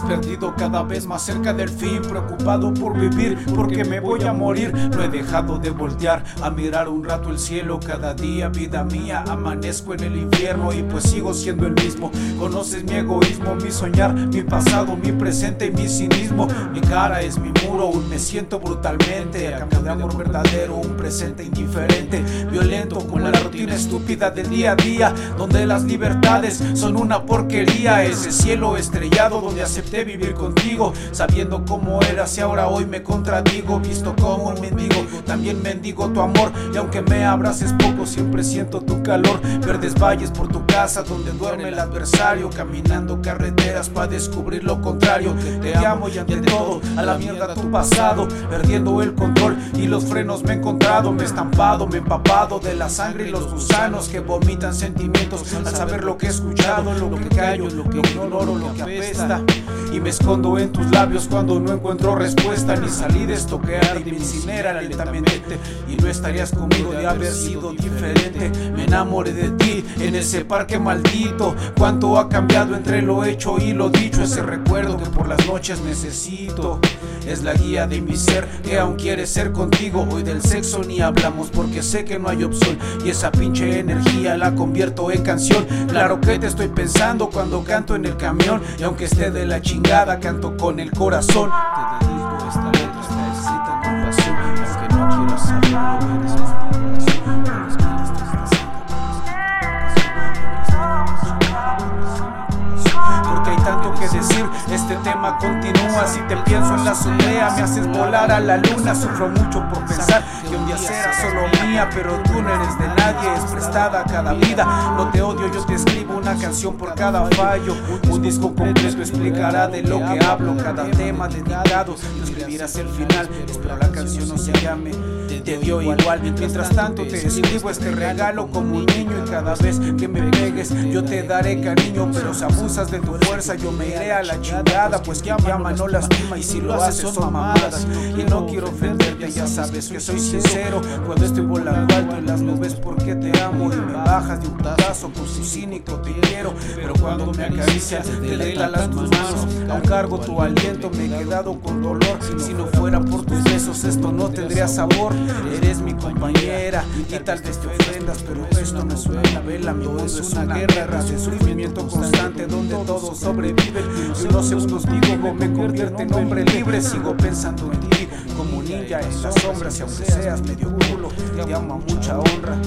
Perdido, cada vez más cerca del fin, preocupado por vivir, porque me voy a morir. No he dejado de voltear a mirar un rato el cielo, cada día, vida mía, amanezco en el infierno y pues sigo siendo el mismo. Conoces mi egoísmo, mi soñar, mi pasado, mi presente y mi cinismo. Mi cara es mi muro, me siento brutalmente. A cambio de amor verdadero, un presente indiferente, violento con la rutina estúpida del día a día, donde las libertades son una porquería. Ese cielo estrellado donde acepté vivir contigo, sabiendo cómo eras y ahora hoy me contradigo, visto como un mendigo, también mendigo tu amor y aunque me abraces poco siempre siento tu calor, verdes valles por tu casa donde duerme el adversario, caminando carreteras para descubrir lo contrario, te amo y ante todo a la mierda tu pasado, perdiendo el control y los frenos me he encontrado, me he estampado, me he empapado de la sangre y los gusanos que vomitan sentimientos al saber lo que he escuchado, lo que callo, lo que ignoro, lo que apesta. Y me escondo en tus labios cuando no encuentro respuesta Ni salí de esto que arde y me incinera lentamente Y no estarías conmigo de haber sido diferente Me enamoré de ti en ese parque maldito Cuánto ha cambiado entre lo hecho y lo dicho Ese recuerdo que por las noches necesito es la guía de mi ser que aún quiere ser contigo. Hoy del sexo ni hablamos porque sé que no hay opción. Y esa pinche energía la convierto en canción. Claro que te estoy pensando cuando canto en el camión. Y aunque esté de la chingada, canto con el corazón. Te dedico esta letra, esta excita mi pasión. Aunque no quiero saberlo, eres mi inspiración. Porque hay tanto que decir, este tema continúa. Si te pienso en la azotea, me haces volar a la luna. Sufro mucho por pensar que un día será solo mía, pero tú no eres de nadie, es prestada cada vida. No te odio, yo te escribo una canción por cada fallo. Un disco completo explicará de lo que hablo, cada tema dedicado. Tú escribirás el final, espero la canción no se llame te dio igual. Mientras tanto te escribo este regalo como un niño y cada vez que me pegues yo te daré cariño, pero si abusas de tu fuerza yo me iré a la chingada, pues quien llama no y si lo haces son mamadas. Y no quiero ofenderte, ya sabes que soy sincero. Cuando estoy volando alto en las nubes porque te amo y me bajas de un putazo con su cínico te quiero, pero cuando me acaricias te las tus manos, aún cargo tu aliento, me he quedado con dolor. Si no fuera por tus besos esto no tendría sabor. Eres mi compañera y tal vez te ofendas, pero esto no es una vela, mi mundo es una guerra de sufrimiento constante donde todos sobreviven. Yo no sé contigo me convierte en hombre libre, sigo pensando en ti como ninja en las sombras y aunque seas medio culo, te amo a mucha honra.